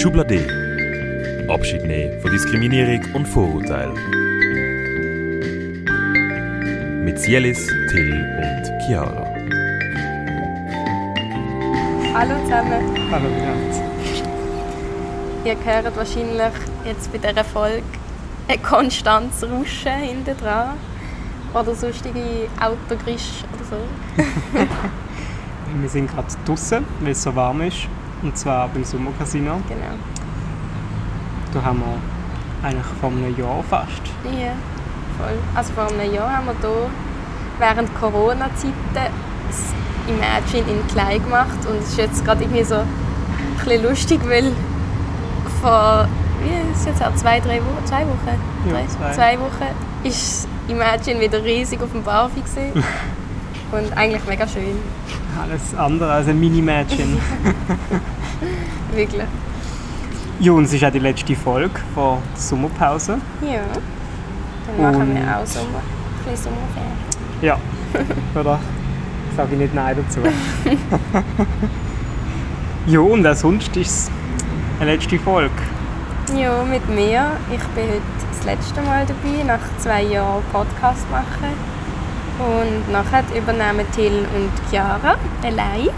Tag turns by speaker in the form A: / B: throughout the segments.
A: Schublade. Abschied nehmen von Diskriminierung und Vorurteil. Mit Sielis, Till und Chiara.
B: Hallo zusammen.
C: Hallo miteinander.
B: Ihr hört wahrscheinlich jetzt bei dieser Folge ein konstantes Rauschen hinten dran. Oder sonstige Autogrisch oder so.
C: Wir sind gerade draußen, weil es so warm ist. Und zwar beim Sommercasino.
B: Genau.
C: Da haben wir eigentlich vor einem Jahr fast.
B: Ja, voll. Also vor einem Jahr haben wir hier während Corona-Zeiten das Imagine in klein gemacht. Und es ist jetzt gerade irgendwie so ein bisschen lustig, weil vor wie ist jetzt her? zwei, drei Wochen, zwei Wochen,
C: Ja,
B: drei,
C: zwei.
B: zwei Wochen ist Imagine wieder riesig auf dem Barfi gewesen. und eigentlich mega schön,
C: Alles andere als ein Mini-Mädchen.
B: wirklich.
C: ja, und es ist auch die letzte Folge vor der Sommerpause.
B: Ja. Dann machen
C: Und-
B: wir auch Sommer, ein bisschen Sommerferien.
C: Ja. Oder? Sage ich nicht Nein dazu. ja, und auch sonst ist es eine letzte Folge.
B: Ja, mit mir. Ich bin heute das letzte Mal dabei, nach zwei Jahren Podcast machen. Und nachher übernehmen Till und Chiara allein.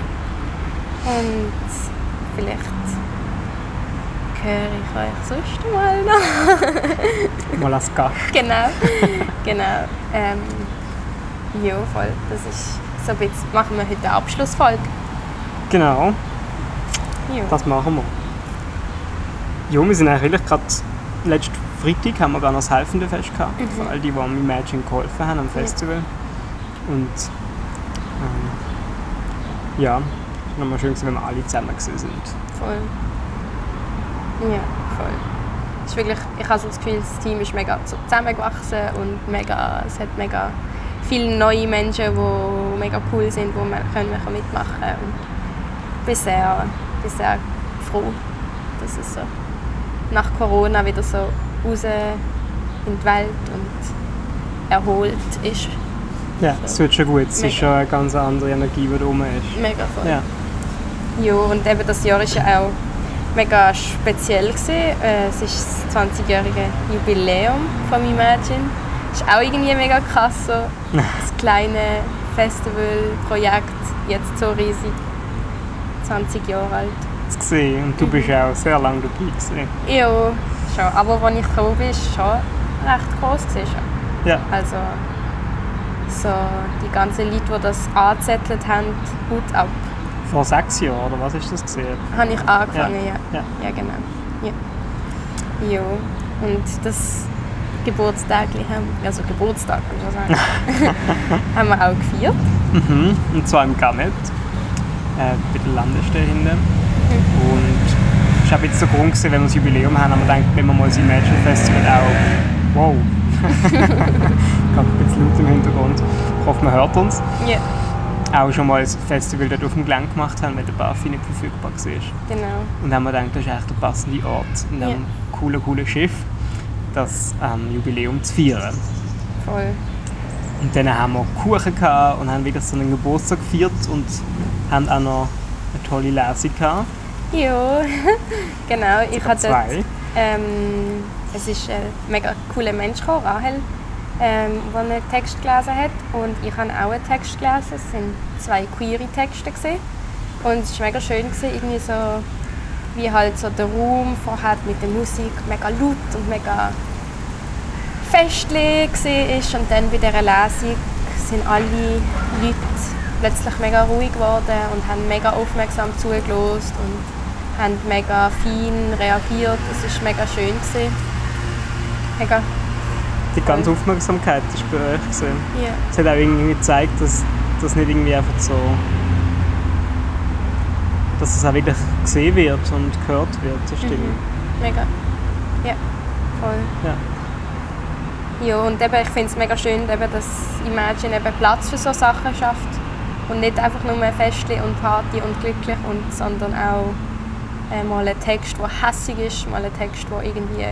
B: Und vielleicht höre ich euch sonst mal noch.
C: Mal als Gast.
B: genau, genau. Ähm, ja, voll. Das ist so bisschen, machen wir heute eine Abschlussfolge.
C: Genau,
B: Ja.
C: das machen wir. Ja, wir sind eigentlich gerade letzten Freitag haben wir noch das Helfende Fest gehabt.
B: Mhm.
C: Für all die, die am Imagine geholfen haben am Festival. Und ähm, ja, nochmal schön, wenn wir alle zusammen sind.
B: Voll. Ja, voll. Ist wirklich, ich habe so das Gefühl, das Team ist mega so zusammengewachsen und mega, es hat mega viele neue Menschen, die mega cool sind, wo man können wir mitmachen können. Und ich bin sehr, bin sehr froh, dass es so nach Corona wieder so raus in die Welt und erholt ist.
C: Ja, es tut schon gut. Es
B: Mega.
C: ist schon eine ganz andere Energie, die da rum ist.
B: Mega voll.
C: Ja.
B: Ja, und eben das Jahr war ja auch mega speziell. Gewesen. Äh, Es ist das 20-jährige Jubiläum von Imagine. Das ist auch irgendwie mega krass, so das kleine Festivalprojekt, jetzt so riesig, 20 Jahre alt.
C: Und du bist auch sehr lange dabei gewesen.
B: Ja, schon. Aber als ich gekommen bin, war es schon recht groß. Gewesen, schon.
C: Ja.
B: Also so die ganzen Leute, die das angezettelt haben, Hut ab.
C: Vor sechs Jahren, oder was ist das gesehen?
B: Habe ich angefangen, ja.
C: Ja.
B: Ja, genau. Ja. ja. Und das Geburtstag haben, also Geburtstag kann ich sagen, haben wir auch gefeiert.
C: Mhm. Und zwar im Garnet, äh, bei der Landestelle hinten. Und es war bisschen der Grund, gewesen, wenn wir das Jubiläum haben, haben wir gedacht, wenn wir mal das Imagine Festival auch. Wow! Gerade ein bisschen laut im Hintergrund. Ich hoffe, man hört uns.
B: Ja,
C: Auch schon mal ein Festival dort auf dem Gelände gemacht haben, weil der Barfi nicht verfügbar war.
B: genau.
C: Und dann haben wir gedacht, das ist echt der passende Ort, in diesem
B: Ja.
C: coolen, coolen Schiff, das ähm, Jubiläum zu feiern.
B: Voll.
C: Und dann haben wir Kuchen gehabt und haben wieder so einen Geburtstag gefeiert und haben auch noch eine tolle Lesung gehabt.
B: Ja, genau. Ich hatte
C: Zwei.
B: ähm, es ist ein mega cooler Mensch gekommen, Rahel, ähm, der einen Text gelesen hat. Und ich habe auch einen Text gelesen. Es waren zwei queere Texte. Gewesen. Und es war mega schön, gewesen, irgendwie so, wie halt so der Raum vorher mit der Musik mega laut und mega festlich war. Und dann bei dieser Lesung sind alle Leute plötzlich mega ruhig geworden und haben mega aufmerksam zugelassen und haben mega fein reagiert. Es war mega schön. Gewesen. Mega,
C: Die ganze Aufmerksamkeit ist bei euch. Gewesen.
B: ja.
C: Es hat auch irgendwie gezeigt, dass das nicht irgendwie einfach so. dass es auch wirklich gesehen wird und gehört wird, das stimmt.
B: Mega. Ja, voll.
C: Ja.
B: Ja, und eben, ich finde es mega schön, eben, dass Imagine eben Platz für so Sachen schafft. Und nicht einfach nur Festli und Party und glücklich, und, sondern auch äh, mal ein Text, der hässig ist, mal ein Text, der irgendwie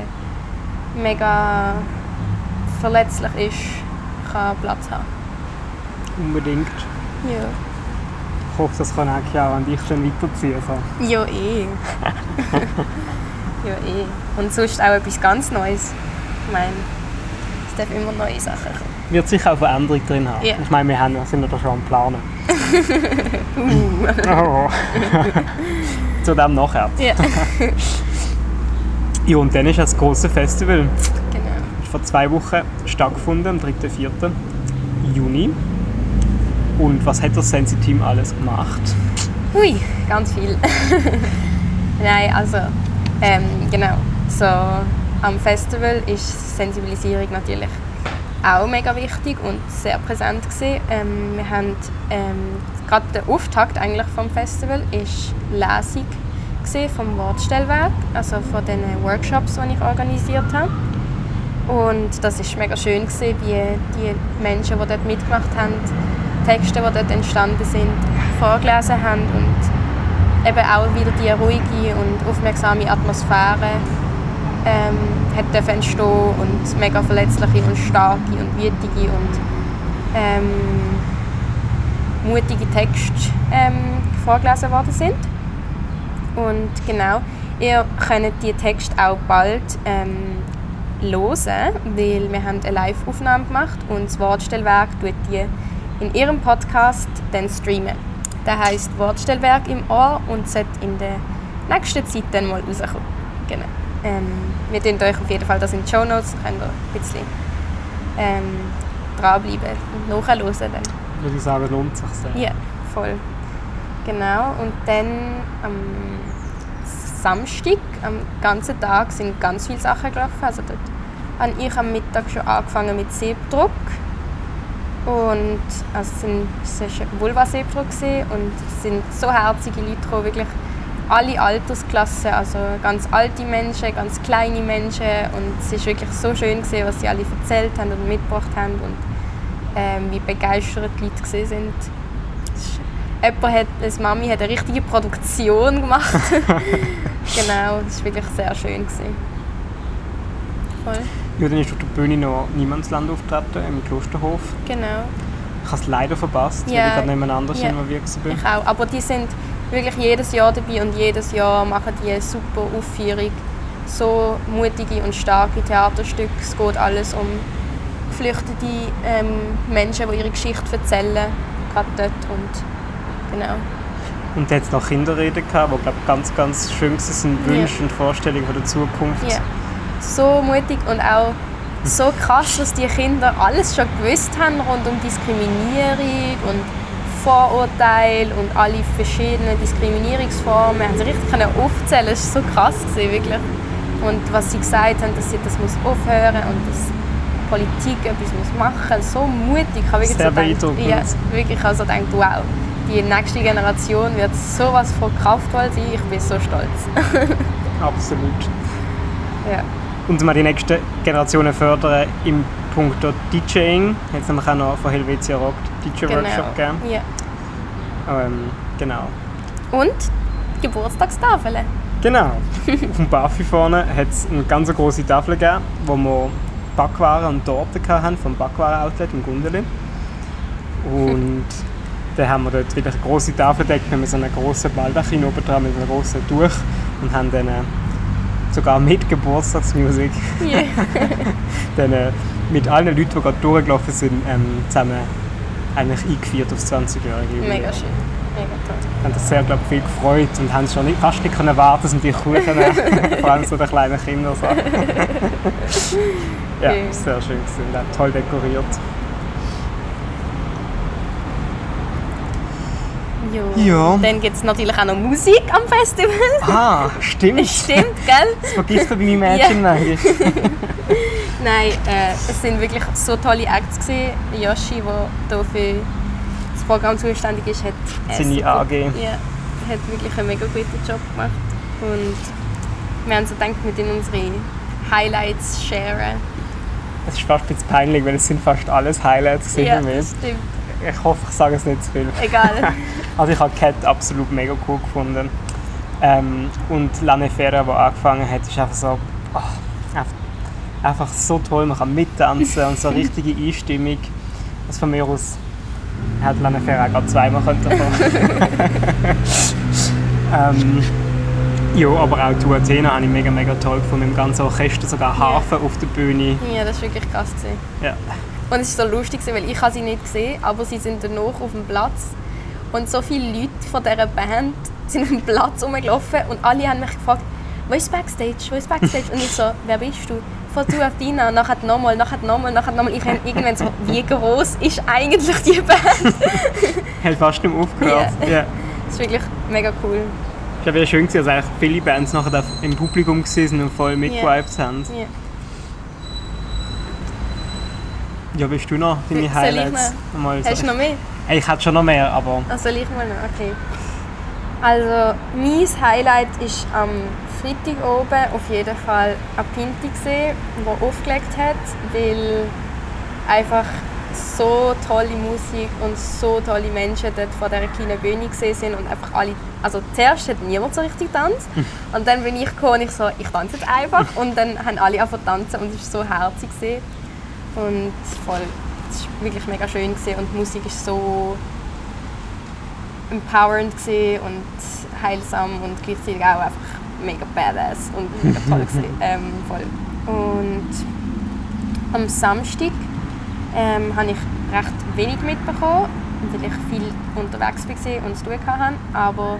B: mega verletzlich ist, kann Platz haben.
C: Unbedingt.
B: Ja.
C: Ich hoffe, das kann auch Chiara an dich dann weiterziehen. So.
B: Ja, eh. Ja, eh. Und sonst auch etwas ganz Neues. Ich meine, es darf immer neue Sachen kommen.
C: Wird sicher auch Veränderung drin haben.
B: Ja.
C: Ich meine, wir haben, sind ja da schon am Planen.
B: Uh.
C: Oh. Zu dem nachher.
B: Ja,
C: Ja, und dann ist das große Festival. Vor zwei Wochen stattgefunden, am 3. 4. Juni. Und was hat das Sensi-Team alles gemacht?
B: Hui, ganz viel. Nein, also, ähm, genau. So, am Festival ist Sensibilisierung natürlich auch mega wichtig und sehr präsent. Ähm, wir haben ähm, gerade der Auftakt eigentlich vom Festival ist Lesung gewesen vom Wortstellwerk, also von den Workshops, die ich organisiert habe. Und das ist mega schön gewesen, wie die Menschen, die dort mitgemacht haben, Texte, die dort entstanden sind, vorgelesen haben und eben auch wieder die ruhige und aufmerksame Atmosphäre ähm, hat entstehen und mega verletzliche und starke und wütige und ähm, mutige Texte ähm, vorgelesen worden sind. Und genau, ihr könnt die Texte auch bald ähm, hören, weil wir haben eine Live-Aufnahme gemacht und das Wortstellwerk tut die in ihrem Podcast dann streamen. Der heißt Wortstellwerk im Ohr und sollte in der nächsten Zeit dann mal rauskommen. Genau. Ähm, wir tun euch auf jeden Fall das in die Show Notes, könnt ihr ein bisschen ähm, dranbleiben und nachhören dann.
C: Würde ich sagen, lohnt sich sehr.
B: Ja, voll. Genau. Und dann am Samstag, am ganzen Tag, sind ganz viele Sachen gelaufen. Also dort habe ich am Mittag schon angefangen mit Siebdruck. Und also es war Vulva-Siebdruck und es sind so herzige Leute gekommen, wirklich alle Altersklassen, also ganz alte Menschen, ganz kleine Menschen und es ist wirklich so schön gewesen, was sie alle erzählt haben und mitgebracht haben und ähm, wie begeistert die Leute ist- Jemand hat, eine Mami hat eine richtige Produktion gemacht. genau, das war wirklich sehr schön. Gewesen. Voll,
C: Ja, dann ist auf der Bühne noch Niemandsland auftreten, im Klosterhof.
B: genau.
C: Ich habe es leider verpasst, weil
B: Ja.
C: ich gerade nicht anders
B: Ja.
C: involviert war.
B: Ich auch. Aber die sind wirklich jedes Jahr dabei und jedes Jahr machen die eine super Aufführung. So mutige und starke Theaterstücke. Es geht alles um geflüchtete ähm, Menschen, die ihre Geschichte erzählen, gerade dort. Und genau.
C: Und es noch Kinderreden gehabt, die glaub, ganz, ganz schön
B: Ja.
C: Wünsche und Vorstellungen von der Zukunft.
B: Ja. So mutig und auch so krass, dass die Kinder alles schon gewusst haben rund um Diskriminierung und Vorurteile und alle verschiedenen Diskriminierungsformen. Haben sie richtig können aufzählen. Es war so krass gewesen, wirklich. Und was sie gesagt haben, dass sie das muss aufhören und dass Politik etwas muss machen. So mutig. Ich habe wirklich
C: Sehr
B: so gedacht,
C: beeindruckend.
B: ja, wirklich also gedacht, wow. Die nächste Generation wird sowas von kraftvoll sein. Ich bin so stolz.
C: Absolut.
B: ja.
C: Und wir die nächsten Generationen fördern im Punkt DJing. Jetzt haben wir auch noch von Helvetia Rock DJ-Workshop gegeben.
B: Ja.
C: Ähm, genau.
B: Und Geburtstagstafeln.
C: Genau. Auf dem Buffy vorne hat es eine ganz große Tafel gegeben, wo wir Backwaren und Torten hatten vom Backwaren-Outlet in Gundeli. Und dann haben wir dort wieder eine große Tafel gedeckt mit so einem grossen Baldachin oben dran, mit einem grossen Tuch und haben dann äh, sogar mit Geburtstagsmusik
B: Ja.
C: dann, äh, mit allen Leuten, die gerade durchgelaufen sind, ähm, zusammen eigentlich eingeführt aufs 20-jährige Jubiläum.
B: Mega schön. Mega toll.
C: haben das sehr glaub, viel gefreut und haben schon nicht, fast nicht können warten, um die Kuchen. Vor allem so die kleinen Kinder. So. ja, sehr schön gewesen. toll dekoriert.
B: Jo.
C: Ja.
B: Dann gibt es natürlich auch noch Musik am Festival.
C: Ah, stimmt.
B: Stimmt, gell?
C: Das vergisst man bei meinen Mädchen manchmal.
B: Nein, äh, es sind wirklich so tolle Acts gewesen. Yoshi, der hier für das Programm zuständig ist, hat äh,
C: Seine
B: super-
C: AG.
B: Ja, hat wirklich einen mega guten Job gemacht. Und wir haben so gedacht, wir tun unsere Highlights sharen.
C: Es ist fast ein bisschen peinlich, weil es sind fast alles Highlights gewesen
B: Ja, das stimmt.
C: Ich hoffe, ich sage es nicht zu viel.
B: Egal.
C: Also ich habe Cat absolut mega cool gefunden. Ähm, und Lane Ferrer, die angefangen hat, ist einfach so... oh, einfach, so toll, man kann mittanzen und so eine richtige Einstimmung. Also von mir aus hätte Lane Ferrer auch gerade zweimal können ähm, Ja, aber auch «Tu Athena» habe ich mega, mega toll gefunden. Im ganzen Orchester, sogar Harfe auf der Bühne.
B: Ja, das war wirklich krass. Gewesen.
C: Ja.
B: Und es war so lustig, weil ich sie nicht gesehen aber sie sind danach auf dem Platz. Und so viele Leute von dieser Band sind auf dem Platz rumgelaufen und alle haben mich gefragt, wo ist Backstage, wo ist Backstage? Und ich so, wer bist du? Von «Tu Athena», nachher nochmal, nachher nochmal, nachher nochmal. Ich habe irgendwann so, wie groß ist eigentlich die Band?
C: Hat fast nicht mehr aufgehört.
B: Ja.
C: Ja.
B: Das ist wirklich mega cool.
C: Ich glaube, es schön, gewesen, dass eigentlich viele Bands nachher im Publikum waren und voll mitgewiped haben.
B: Ja.
C: Ja, bist du noch deine
B: Soll ich
C: Highlights? Mal so-
B: Hast du noch mehr?
C: Ich hätte schon noch mehr, aber
B: Also soll ich mal noch? Okay. Also mein Highlight ist am Freitag oben auf jeden Fall ein Pinti gesehen, der aufgelegt hat, weil einfach so tolle Musik und so tolle Menschen dort vor dieser kleinen Bühne gesehen sind und einfach alle, also zuerst hat niemand so richtig getanzt und dann bin ich gekommen und ich so, ich tanze jetzt einfach und dann haben alle angefangen zu tanzen und es war so herzig gesehen und voll, es war wirklich mega schön gesehen und die Musik ist so empowernd gewesen und heilsam und gleichzeitig auch einfach mega badass und mega toll gewesen. ähm, voll. Und am Samstag ähm, habe ich recht wenig mitbekommen, weil ich viel unterwegs war und zu tun hatte. Aber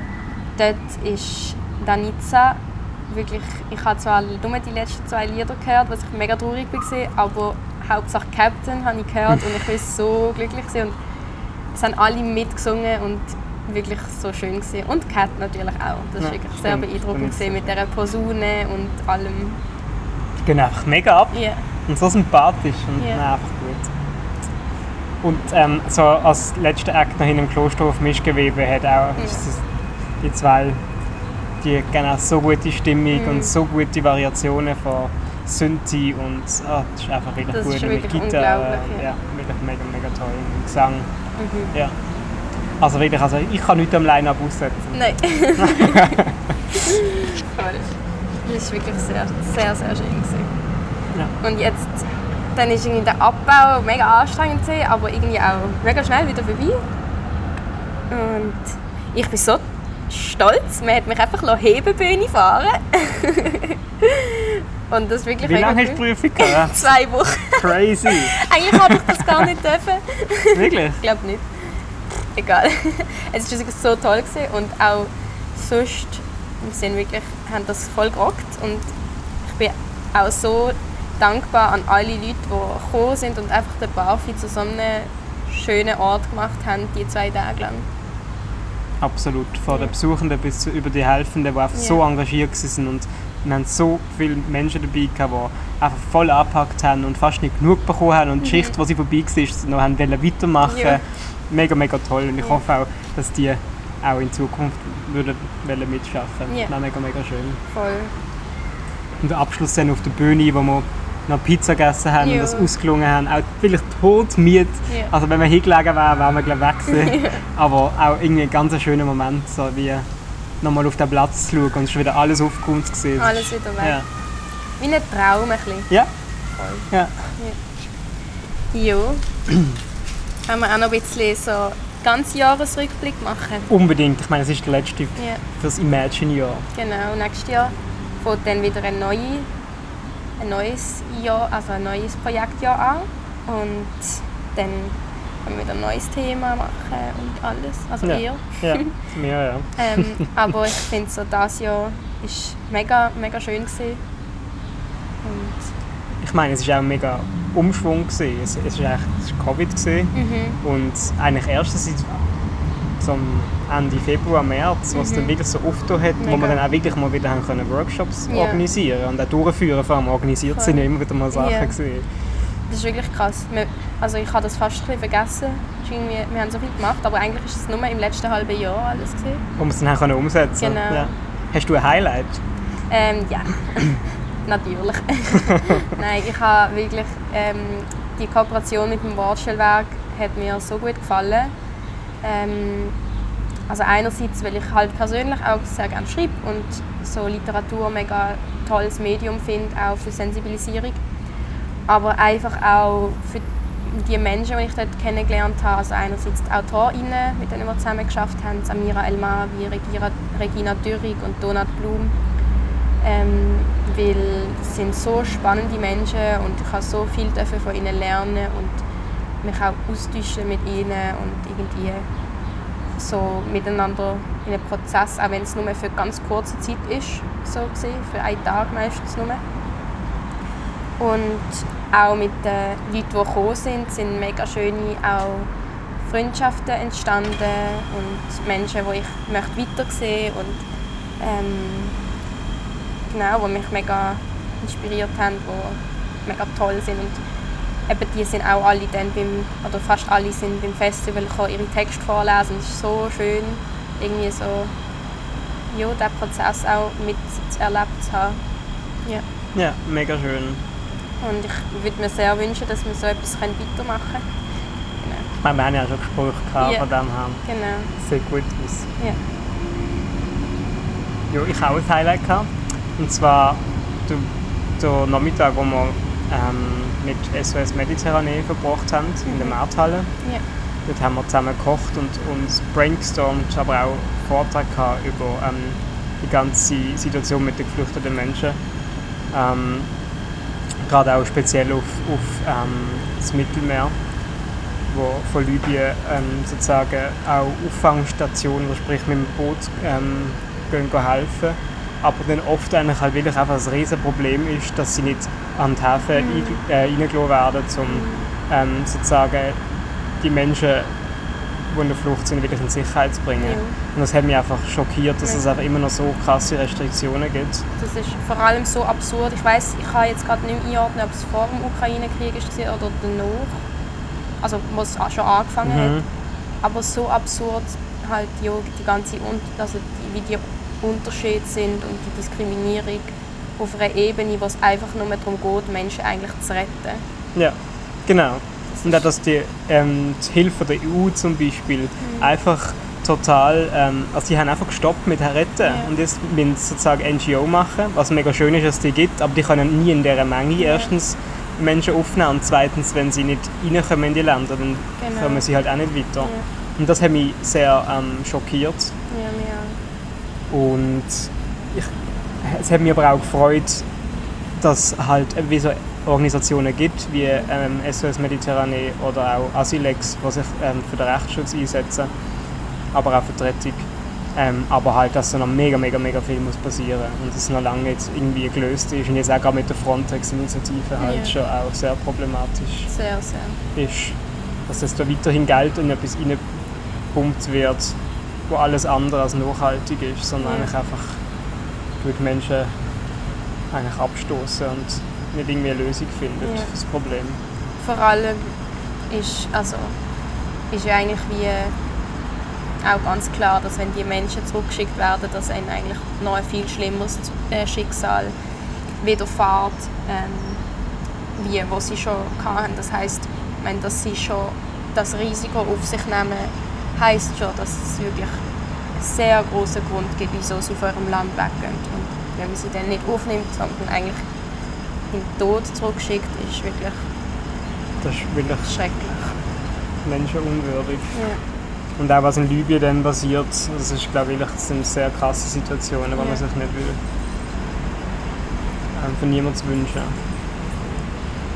B: dort ist Danica wirklich, ich habe zwar nur die letzten zwei Lieder gehört, was ich mega traurig war, aber Hauptsache Captain habe ich gehört und ich war so glücklich gewesen. und es haben alle mitgesungen und wirklich so schön gewesen. und Cat natürlich auch. Das war
C: Ja,
B: wirklich sehr
C: stimmt.
B: beeindruckend
C: Und-
B: gewesen mit dieser Posaune und allem.
C: die gehen einfach mega ab.
B: Ja,
C: Und so sympathisch und
B: Ja.
C: nein, einfach gut. Und ähm, so als letzter Act noch in dem Klosterhof Mischgewebe hat auch es- die zwei, die geben auch so gute Stimmung
B: Mhm.
C: und so gute Variationen von Synthi und ah, das ist einfach wirklich
B: Das
C: gut. mit Gitarre,
B: ja.
C: ja. wirklich mega, mega toll. Und Gesang,
B: mhm.
C: ja. Also wirklich, also ich kann nichts am Line-Up aussetzen.
B: Nein. Voll. Das war wirklich sehr, sehr, sehr schön.
C: Ja.
B: Und jetzt dann ist irgendwie der Abbau mega anstrengend, aber irgendwie auch mega schnell wieder vorbei. Und ich bin so stolz, man hat mich einfach lassen Hebebühne fahren Und das wirklich
C: Wie lange hast du. Prüfung gehabt?
B: Zwei Wochen.
C: Crazy.
B: Eigentlich habe ich das gar nicht dürfen.
C: Wirklich?
B: Ich glaube nicht. Egal. Es war wirklich so toll gewesen und auch sonst wir sind wirklich, haben das voll gerockt und ich bin auch so dankbar an alle Leute, die gekommen sind und einfach den Barfi zu so einem schönen Ort gemacht haben, die zwei Tage lang.
C: Absolut. Von den Besuchenden bis zu über die Helfenden, die einfach
B: Ja.
C: so engagiert waren. Und wir haben so viele Menschen dabei, gehabt, die einfach voll angepackt haben und fast nicht genug bekommen haben. Und die Schicht, die sie vorbei war, noch haben wollen weitermachen
B: Mhm. Ja.
C: Mega, mega toll. Und ich
B: Ja.
C: hoffe auch, dass die auch in Zukunft würden wollen mitschaffen
B: Ja.
C: Das war mega, mega schön.
B: Voll.
C: Und der Abschluss dann auf der Bühne, wo wir noch Pizza gegessen haben
B: Ja.
C: und das ausgelungen haben. Auch vielleicht todmüde.
B: Ja.
C: Also wenn wir hingelegen wären, wären wir glaube ich weg gewesen. Aber auch irgendwie ein ganz schöner Moment, so wie nochmal auf den Platz zu schauen und es ist wieder alles aufgeräumt zu sehen.
B: Alles wieder weg.
C: Ja.
B: Wie ein Traum ein bisschen.
C: Ja.
B: Voll.
C: ja.
B: Ja. Können wir auch noch ein bisschen so ganz Jahresrückblick machen?
C: Unbedingt. Ich meine, es ist der letzte
B: Ja.
C: fürs Imagine-Jahr.
B: Genau, nächstes Jahr fängt dann wieder ein, neue, ein neues Jahr, also ein neues Projektjahr an. Und dann wir wieder ein neues Thema machen und alles. Also
C: Ja.
B: ihr.
C: Ja, ja, ja.
B: Ähm, aber ich finde so, das Jahr ist mega, mega schön gewesen. Und
C: Ich meine, es war auch ein mega Umschwung. Gewesen. Es, es war war Covid. Gewesen.
B: mhm,
C: Und eigentlich erst seit zum Ende Februar, März, was dann wirklich so aufgetan hat, wo
B: Mhm. Mega.
C: wir dann auch wirklich mal wieder haben können Workshops
B: Ja.
C: organisieren und auch durchführen. Vor allem organisiert sind ja immer wieder mal Sachen.
B: Ja.
C: Gewesen.
B: Das ist wirklich krass. Also ich habe das fast ein bisschen vergessen. Wir haben so viel gemacht, aber eigentlich ist es nur im letzten halben Jahr alles gesehen.
C: Wo wir es dann umsetzen
B: Genau.
C: Ja. Hast du ein Highlight?
B: Ähm, ja, natürlich. Nein, ich habe wirklich ähm, die Kooperation mit dem Wortstellwerk hat mir so gut gefallen. Ähm, also einerseits, weil ich halt persönlich auch sehr gerne schreibe und so Literatur ein mega tolles Medium finde, auch für Sensibilisierung. Aber einfach auch für die Menschen, die ich dort kennengelernt habe, also einerseits die AutorInnen, mit denen wir zusammen geschafft haben, Samira Elmawi, Regina, Regina Dürrig und Donat Blum. Ähm, weil es sind so spannende Menschen und ich habe so viel von ihnen lernen und mich auch austauschen mit ihnen und irgendwie so miteinander in einem Prozess, auch wenn es nur für ganz kurze Zeit ist, so gesehen, für einen Tag meistens nur. Und auch mit den Leuten, die gekommen sind, sind mega schöne auch Freundschaften entstanden und Menschen, die ich möchte weitersehen und ähm, genau, die mich mega inspiriert haben, die mega toll sind und eben die sind auch alle dann beim, oder fast alle sind beim Festival gekommen, ihre Texte vorlesen. Es ist so schön, irgendwie so, ja, diesen Prozess auch miterlebt zu haben. Ja.
C: Ja, mega schön.
B: Und ich würde mir sehr wünschen, dass wir so etwas weitermachen können.
C: Genau. Ich meine, wir haben ja schon gesprochen
B: Ja.
C: von dem her.
B: Genau.
C: Sieht gut aus.
B: Ja.
C: Ja, ich habe auch ein Highlight gehabt. Und zwar der, der Nachmittag, wo wir ähm, mit SOS Mediterranee verbracht haben, in der Markthalle.
B: Ja.
C: Dort haben wir zusammen gekocht und, und brainstormt, aber auch einen Vortrag gehabt über ähm, die ganze Situation mit den geflüchteten Menschen. Ähm, gerade auch speziell auf, auf ähm, das Mittelmeer, wo von Libyen ähm, sozusagen auch Auffangstationen, sprich mit dem Boot ähm, gehen, gehen helfen. Aber dann oft eigentlich halt wirklich einfach ein Riesenproblem ist, dass sie nicht an die Häfen
B: Mhm.
C: mhm. äh, reingelassen werden, um ähm, sozusagen die Menschen, die in der Flucht sind, wirklich in Sicherheit zu bringen.
B: Ja.
C: Und das hat mich einfach schockiert, dass
B: Ja.
C: es einfach immer noch so krasse Restriktionen gibt.
B: Das ist vor allem so absurd. Ich weiß, ich kann jetzt gerade nicht mehr einordnen, ob es vor dem Ukraine-Krieg war oder danach. Also, wo es schon angefangen hat.
C: Mhm.
B: Aber so absurd halt ja, die ganze also die, wie die Unterschiede sind und die Diskriminierung auf einer Ebene, wo es einfach nur darum geht, Menschen eigentlich zu retten.
C: Ja, genau. Und auch, dass die, ähm, die Hilfe der EU zum Beispiel
B: Mhm.
C: einfach total, ähm, also die haben einfach gestoppt mit Retten
B: Ja.
C: und jetzt müssen sie sozusagen NGO machen, was mega schön ist, dass es die gibt, aber die können nie in dieser Menge erstens Menschen aufnehmen und zweitens, wenn sie nicht reinkommen in die Länder, dann
B: Genau.
C: kommen sie halt auch nicht weiter.
B: Ja.
C: Und das hat mich sehr ähm, schockiert
B: Ja, mir
C: und ich, es hat mich aber auch gefreut, dass halt wie so Organisationen gibt, wie ähm, SOS Mediterranee oder auch Asilex, die sich ähm, für den Rechtsschutz einsetzen, aber auch für die Rettung. Ähm, aber halt, dass da noch mega, mega, mega viel muss passieren und es noch lange nicht irgendwie gelöst ist und jetzt auch gerade mit der Frontex-Initiative halt
B: Ja.
C: schon auch sehr problematisch
B: sehr, sehr.
C: ist, dass es da weiterhin Geld in etwas reingepumpt wird, wo alles andere als nachhaltig ist, sondern
B: Ja.
C: eigentlich einfach durch Menschen eigentlich abstoßen und nicht irgendwie eine Lösung findet
B: Ja.
C: für das Problem.
B: Vor allem ist, also, ist ja eigentlich wie auch ganz klar, dass wenn die Menschen zurückgeschickt werden, dass ihnen eigentlich noch ein viel schlimmeres äh, Schicksal widerfährt, ähm, wie was sie schon hatten. Das heißt, wenn dass sie schon das Risiko auf sich nehmen, heißt schon, dass es wirklich einen sehr großen Grund gibt, wieso sie von ihrem Land weggehen. Und wenn man sie dann nicht aufnimmt, sondern eigentlich in den Tod zurückschickt, ist wirklich
C: Das ist wirklich
B: schrecklich.
C: menschenunwürdig.
B: Ja.
C: Und auch was in Libyen dann passiert, das ist glaube ich, das sind sehr krasse Situationen, die
B: Ja.
C: man sich nicht will. Ähm, für niemanden wünschen.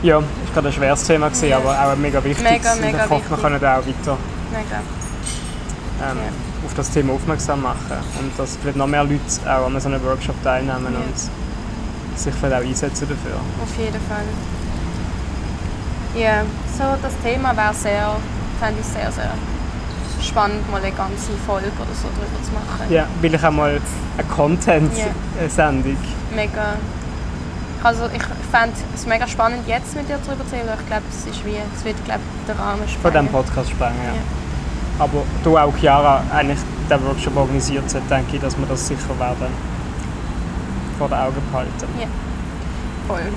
C: Ja, ist gerade ein schweres Thema gewesen,
B: Ja.
C: aber auch ein mega wichtiges.
B: Mega,
C: Und
B: mega
C: ich hoffe, wir
B: wichtig.
C: können da auch weiter
B: Mega.
C: ähm,
B: Ja.
C: auf das Thema aufmerksam machen und dass vielleicht noch mehr Leute auch an so einem Workshop teilnehmen und sich vielleicht auch einsetzen dafür.
B: Auf jeden Fall. Ja, so das Thema wäre sehr, fände ich sehr, sehr spannend, mal eine ganze Folge oder so drüber zu machen.
C: Ja, will ich auch mal eine Content-Sendung.
B: Mega. Also ich fände es mega spannend, jetzt mit dir darüber zu reden, ich glaube, es ist wie, es wird glaube den Rahmen
C: von
B: sprengen.
C: diesem Podcast sprengen. Ja. Aber da auch Chiara eigentlich den Workshop organisiert hat, denke ich, dass wir das sicher werden vor den Augen behalten.
B: Ja. Voll.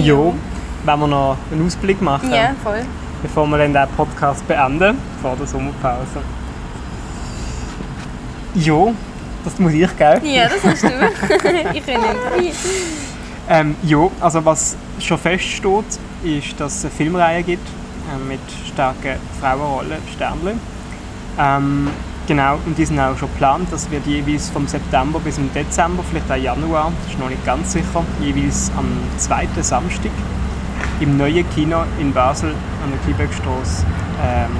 C: Jo, wenn wir noch einen Ausblick machen,
B: Ja, voll.
C: bevor wir dann den Podcast beenden, vor der Sommerpause. Jo, das muss ich, gell?
B: Ja, das hast du. ich bin nicht.
C: Ähm, ja, also was schon feststeht, ist, dass es eine Filmreihe gibt äh, mit starken Frauenrollen, Sternchen. Ähm, genau, und die sind auch schon geplant. Das wird jeweils vom September bis zum Dezember, vielleicht auch Januar, das ist noch nicht ganz sicher, jeweils am zweiten Samstag im neuen Kino in Basel an der Kliebeckstrasse ähm,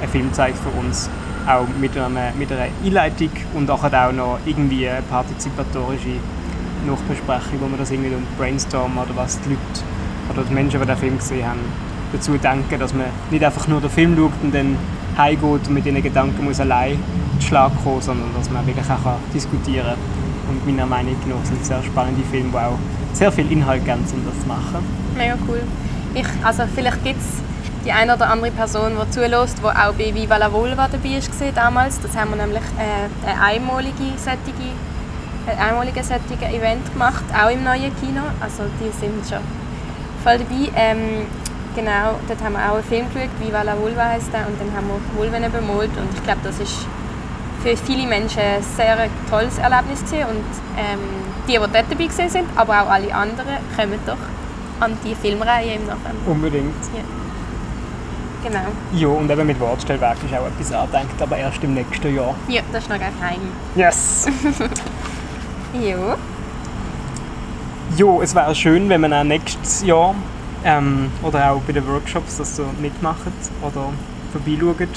C: einen Film zeigt für uns. Auch mit einer, mit einer Einleitung und auch noch irgendwie eine partizipatorische Nachbesprechung, wo wir das irgendwie brainstormen oder was die Leute oder die Menschen, die den Film gesehen haben, dazu denken, dass man nicht einfach nur den Film schaut und dann heimgeht und mit diesen Gedanken muss allein zu Schlag kommen, sondern dass man wirklich auch diskutieren kann. Und meiner Meinung nach sind es sehr spannende Filme, die auch sehr viel Inhalt geben, um das zu machen.
B: Mega cool. Ich, also vielleicht gibt es die eine oder andere Person, die zulässt, die auch bei Viva la Volva dabei war damals. Das haben wir nämlich äh, eine einmalige sättige, ein einmaliges Event gemacht, auch im neuen Kino. Also die sind schon voll dabei. Ähm, genau, dort haben wir auch einen Film geschaut, Viva la Vulva heisst der, und dann haben wir Vulven bemalt und ich glaube, das ist für viele Menschen ein sehr tolles Erlebnis gewesen. und ähm, die, die dort dabei sind, aber auch alle anderen, kommen doch an die Filmreihe im November.
C: Unbedingt.
B: Ja. Genau.
C: Ja, und eben mit Wortstellwerk ist auch etwas angedenkt, aber erst im nächsten Jahr.
B: Ja, das ist noch geheim.
C: Yes!
B: ja.
C: Ja, es wäre schön, wenn man auch nächstes Jahr ähm, oder auch bei den Workshops das so mitmacht oder vorbeischaut.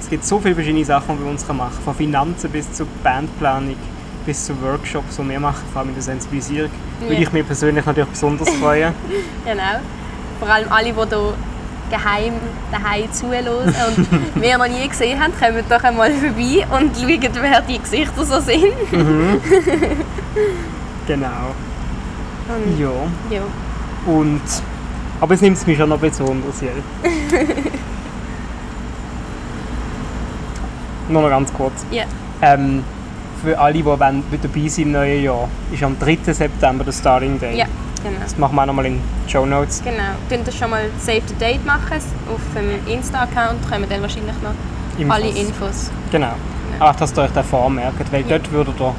C: Es gibt so viele verschiedene Sachen, die wir uns machen. Von Finanzen bis zur Bandplanung bis zu Workshops, die wir machen, vor allem in der Sensibilisierung. Ja. Würde ich mich persönlich natürlich besonders freuen.
B: genau. Vor allem alle, die hier geheim daheim zuhören und wir noch nie gesehen haben, kommen doch einmal vorbei und schauen, wer die Gesichter so sind.
C: Mhm. genau.
B: Und,
C: ja.
B: ja.
C: Und, aber es nimmt mich schon noch besonders, Jell. Nur noch ganz kurz.
B: Ja.
C: Ähm, für alle, die wollen, dabei sind im neuen Jahr, ist am 3. September der Starting Day.
B: Ja, genau.
C: Das machen wir auch nochmal in den Show Notes.
B: Genau. Könnt ihr schon mal Save the Date machen. Auf dem Insta-Account kommen dann wahrscheinlich noch
C: Infos.
B: alle Infos.
C: Genau.
B: Genau.
C: Auch, dass ihr euch den vormerkt, weil
B: Ja.
C: dort würdet ihr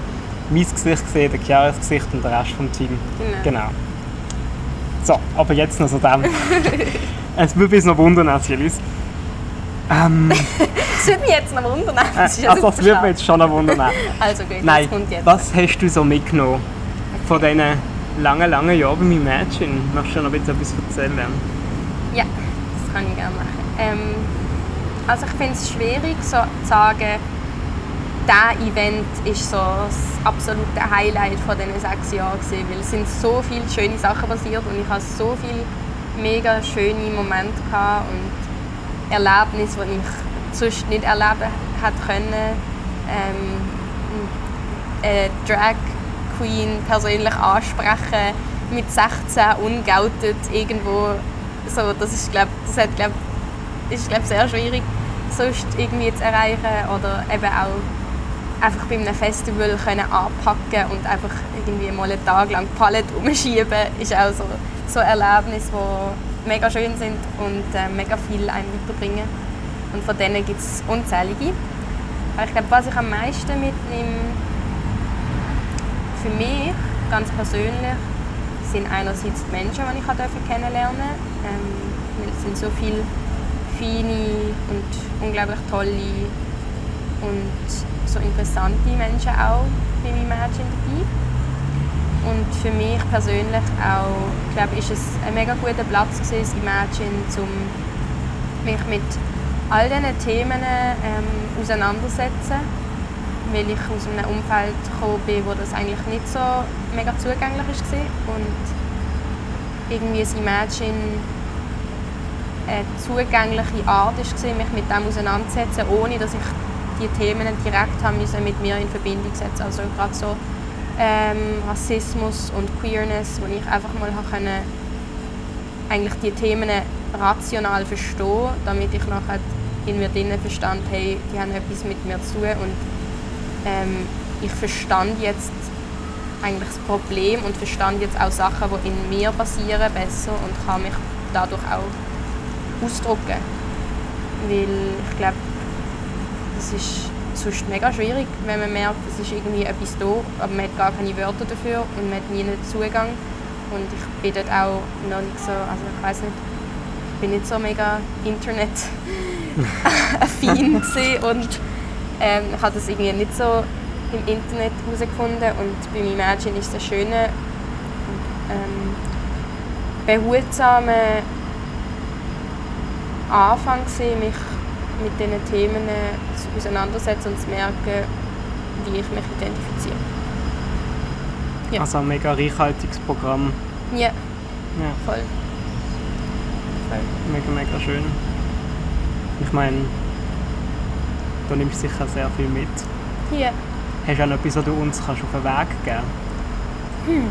C: mein Gesicht sehen, der Chiaras Gesicht und der Rest vom Team.
B: Genau.
C: Genau. So, aber jetzt noch so dem. es würde mich noch wundern, Asilis. Ähm,
B: Das würde mich jetzt noch wundern. Das ist ja
C: also das würde mich jetzt schon noch wundern.
B: Also gut,
C: Nein,
B: das kommt jetzt.
C: was hast du so mitgenommen von diesen langen, langen Jahren bei meinem Mädchen? Möchtest du noch ein bisschen etwas erzählen?
B: Ja, das kann ich gerne machen. Ähm, also ich finde es schwierig, so zu sagen, dieser Event ist so das absolute Highlight von diesen sechs Jahren weil es sind so viele schöne Sachen passiert und ich habe so viele mega schöne Momente und Erlebnisse, die ich sonst nicht erleben hätte können. Ähm, eine Drag Queen persönlich ansprechen mit 16 ungoutet irgendwo so das ist glaub, das glaub, glaub, sehr schwierig sonst irgendwie zu erreichen oder eben auch einfach bei einem Festival können anpacken und einfach irgendwie mal einen Tag lang Palette umschieben ist auch so so Erlebnisse die mega schön sind und äh, mega viel einem weiterbringen und von denen gibt es unzählige aber ich glaube was ich am meisten mitnehme für mich ganz persönlich sind einerseits die Menschen, die ich kennenlernen durfte. Ähm, es sind so viele feine und unglaublich tolle und so interessante Menschen auch bei meinem Mädchen dabei. Und für mich persönlich auch, glaube ich, ist es ein mega guter Platz gewesen, im Mädchen, um mich mit all diesen Themen ähm, auseinandersetzen weil ich aus einem Umfeld gekommen bin, wo das eigentlich nicht so mega zugänglich war. Und irgendwie ein Imagine eine zugängliche Art war, mich mit dem auseinanderzusetzen, ohne dass ich die Themen direkt haben müssen mit mir in Verbindung setzen Also gerade so ähm, Rassismus und Queerness, wo ich einfach mal können, eigentlich die Themen rational verstehen, damit ich nachher in mir drinnen verstand, hey, die haben etwas mit mir zu tun und ähm, ich verstand jetzt eigentlich das Problem und verstand jetzt auch Sachen, die in mir passieren, besser und kann mich dadurch auch ausdrücken. Weil ich glaube, es ist sonst mega schwierig, wenn man merkt, es ist irgendwie etwas da, aber man hat gar keine Wörter dafür und man hat nie einen Zugang. Und ich bin dort auch noch nicht so, also ich weiß nicht, bin nicht so mega Internet-affin und ähm, ich habe das irgendwie nicht so im Internet herausgefunden und bei Imagine ist es schöne ähm, behutsame Anfang mich mit diesen Themen auseinandersetzen und zu merken, wie ich mich identifiziere. Ja.
C: Also ein mega reichhaltiges Programm.
B: Ja,
C: Ja,
B: voll. voll.
C: mega, mega schön. Ich meine, du nimmst sicher sehr viel mit.
B: Ja.
C: Hast du auch noch etwas, was du uns kannst auf den Weg geben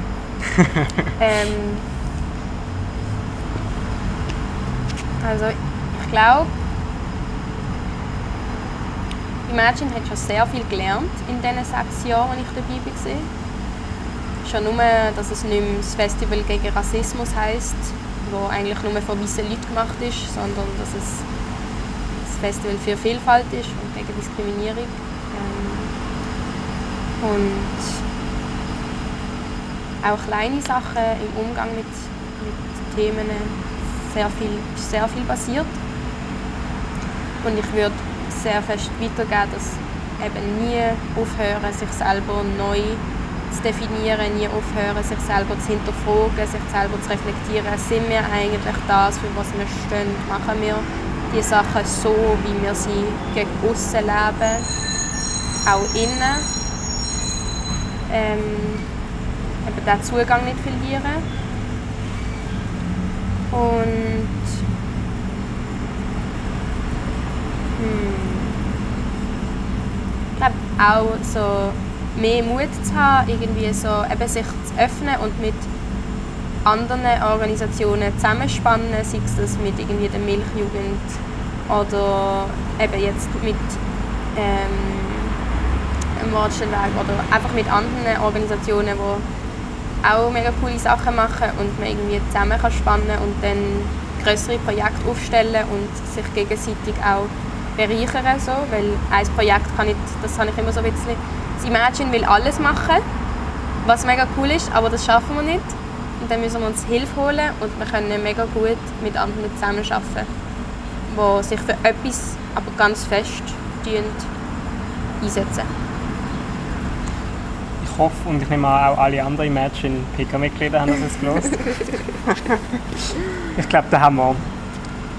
B: Ähm, also ich glaube, Imagine hat schon sehr viel gelernt in diesen sechs Jahren, als ich dabei war. Schon nur, dass es nicht mehr das Festival gegen Rassismus heisst, wo eigentlich nur von weißen Leuten gemacht ist, sondern dass es das Festival für Vielfalt ist und gegen Diskriminierung. Ähm, und auch kleine Sachen im Umgang mit, mit Themen sehr viel, sehr viel passiert. Und ich würde sehr fest weitergeben, dass eben nie aufhören, sich selber neu zu definieren, nie aufhören, sich selber zu hinterfragen, sich selber zu reflektieren. Sind wir eigentlich das, für was wir stehen? Machen wir die Sachen so, wie wir sie gegen außen leben, auch innen? Ähm, eben den Zugang nicht verlieren. Und hm, auch so mehr Mut zu haben, irgendwie so eben sich zu öffnen und mit anderen Organisationen zusammenspannen, sei es das mit irgendwie der Milchjugend oder eben jetzt mit ähm, dem Wortstellweg oder einfach mit anderen Organisationen, die auch mega coole Sachen machen und man irgendwie zusammen kann spannen und dann größere Projekte aufstellen und sich gegenseitig auch bereichern. So. Weil ein Projekt kann nicht, das habe ich immer so ein bisschen, das Imagine will alles machen, was mega cool ist, aber das schaffen wir nicht. Und dann müssen wir uns Hilfe holen und wir können mega gut mit anderen zusammenarbeiten, die sich für etwas aber ganz fest einsetzen.
C: Ich hoffe und ich nehme an, auch alle anderen Imagine PK-Mitglieder haben das jetzt ich glaube, da haben wir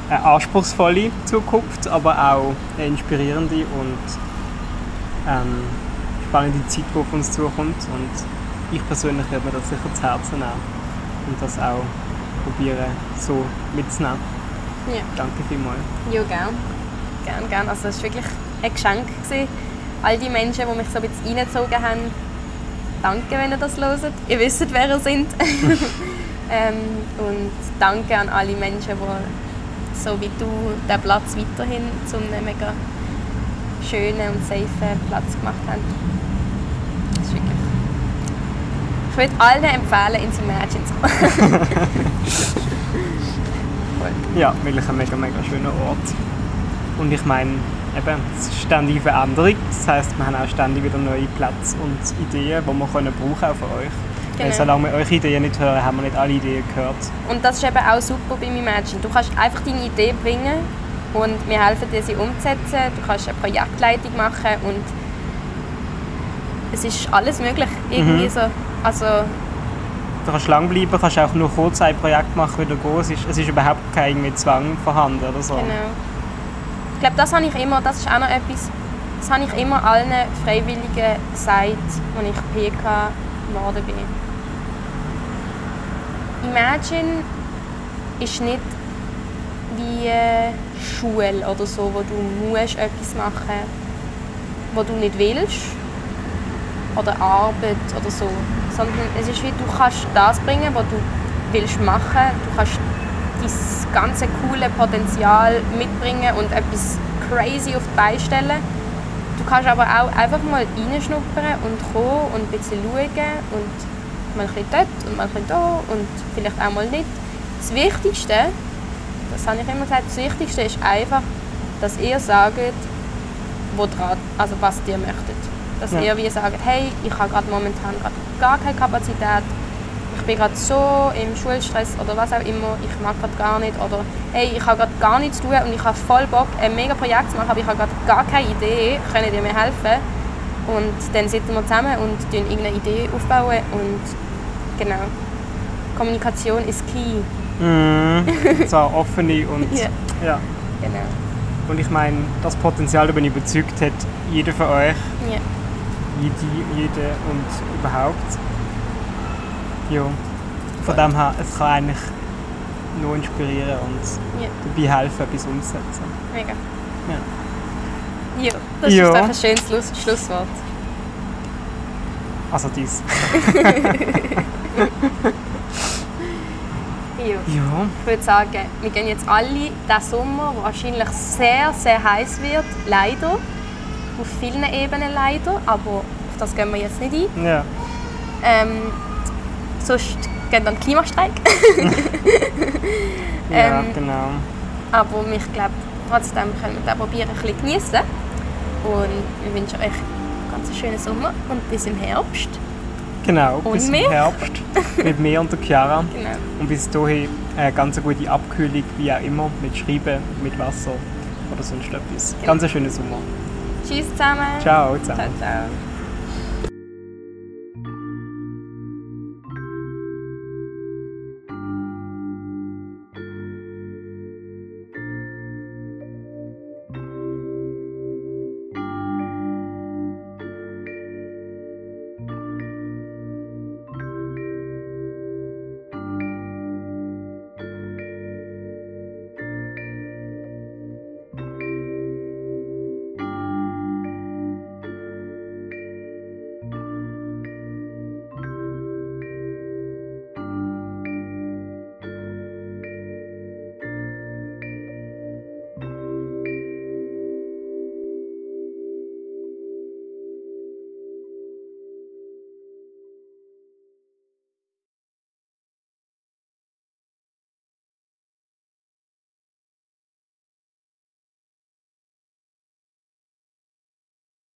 C: eine anspruchsvolle Zukunft, aber auch eine inspirierende und ähm, spannende Zeit, die auf uns zukommt. Und ich persönlich werde mir das sicher zu Herzen nehmen und das auch probieren, so mitzunehmen.
B: Ja.
C: Danke vielmals.
B: Ja, gern. Gern, gern. Also es war wirklich ein Geschenk. Gewesen. All die Menschen, die mich so ein bisschen reingezogen haben, danke, wenn ihr das hört. Ihr wisst, wer ihr seid. ähm, und danke an alle Menschen, die so wie du den Platz weiterhin zu einem mega schönen und safen Platz gemacht haben. Das ist wirklich... Ich würde allen empfehlen, ins Imagine zu kommen.
C: Ja, wirklich ein mega, mega schöner Ort. Und ich meine, eben, es ist ständige Veränderung. Das heisst, wir haben auch ständig wieder neue Plätze und Ideen, die wir können brauchen auch für euch. Weil
B: Genau.
C: solange wir eure Ideen nicht hören, haben wir nicht alle Ideen gehört.
B: Und das ist eben auch super beim Imagine. Du kannst einfach deine Idee bringen und wir helfen dir, sie umzusetzen. Du kannst eine Projektleitung machen und es ist alles möglich. Irgendwie
C: Mhm.
B: so. Also,
C: Du kannst lang bleiben, kannst auch nur kurz ein Projekt machen, wieder gehen. Es ist, es ist überhaupt kein irgendwie Zwang vorhanden oder so.
B: genau. Ich glaube, das habe ich immer, das ist auch noch etwas, das habe ich immer allen Freiwilligen gesagt, als ich PK geworden bin. Imagine ist nicht wie Schule oder so, wo du musst etwas machen wo du nicht willst oder Arbeit oder so, sondern es ist wie du kannst das bringen, was du willst machen. Du kannst dein ganze coole Potenzial mitbringen und etwas crazy auf die Beine stellen. Du kannst aber auch einfach mal reinschnuppern und kommen und ein bisschen schauen und mal ein bisschen dort und mal ein bisschen da und vielleicht auch mal nicht. Das Wichtigste, das habe ich immer gesagt, das Wichtigste ist einfach, dass ihr sagt, wo dran, also was ihr möchtet. Dass
C: Ja.
B: ihr wie sagt, hey, ich habe gerade momentan grad gar keine Kapazität, ich bin gerade so im Schulstress oder was auch immer, ich mag gerade gar nicht oder hey, ich habe gerade gar nichts zu tun und ich habe voll Bock, ein mega Projekt zu machen, aber ich habe gerade gar keine Idee, können die mir helfen? Und dann sitzen wir zusammen und aufbauen irgendeine Idee aufbauen und genau. Kommunikation ist key.
C: Mhm. So offene und
B: Ja.
C: ja.
B: Genau.
C: Und ich meine, das Potenzial, da bin ich überzeugt, hat jeder von euch,
B: Ja.
C: jede, jede und überhaupt. Ja. Von dem her, es kann eigentlich nur inspirieren und
B: Ja.
C: dabei helfen, etwas umzusetzen.
B: Mega.
C: Ja.
B: Ja, das
C: Ja.
B: ist doch ein schönes Schluss Schlusswort.
C: Also dies.
B: Ja.
C: Ja.
B: Ich würde sagen, wir gehen jetzt alle diesen Sommer, der wahrscheinlich sehr, sehr heiß wird, leider. Auf vielen Ebenen leider, aber auf das gehen wir jetzt nicht ein.
C: Ja.
B: Ähm, sonst geht dann Klimastreik.
C: Ja,
B: Ähm,
C: genau.
B: aber ich glaube, trotzdem können wir das probieren, ein bisschen genießen. Und wir wünschen euch einen ganz schönen Sommer und bis im Herbst.
C: Genau,
B: und
C: bis im
B: mehr?
C: Herbst mit mir und der Chiara.
B: Genau.
C: Und bis dahin eine ganz gute Abkühlung, wie auch immer, mit Schreiben, mit Wasser oder sonst etwas.
B: Genau.
C: Ganz schönen Sommer.
B: Tschüss zusammen.
C: Ciao zusammen.
B: ciao. ciao.